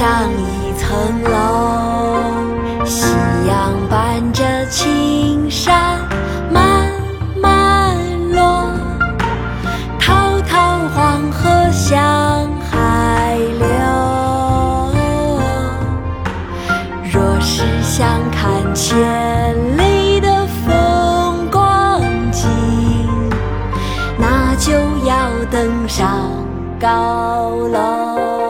上一层楼。夕阳伴着青山慢慢落，滔滔黄河向海流。若是想看千里的风光景，那就要登上高楼。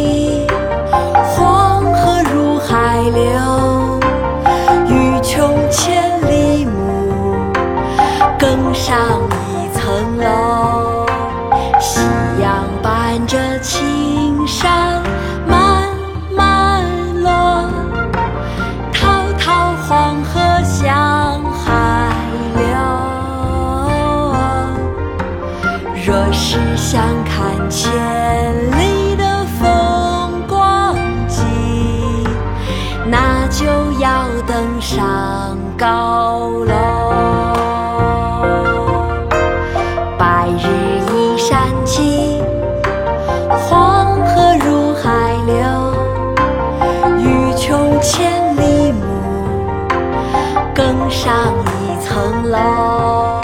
更上一层楼。夕阳伴着青山慢慢落，滔滔黄河向海流。若是想看千里的风光景，那就要登上高楼。上一层楼。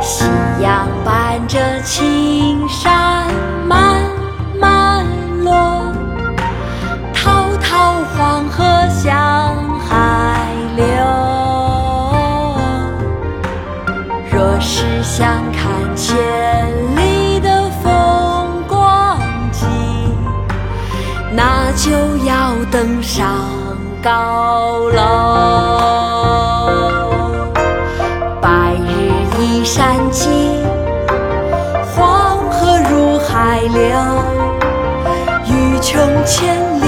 夕阳伴着青山慢慢落，滔滔黄河向海流。若是想看千里的风光景，那就要登上高楼。欲穷千里。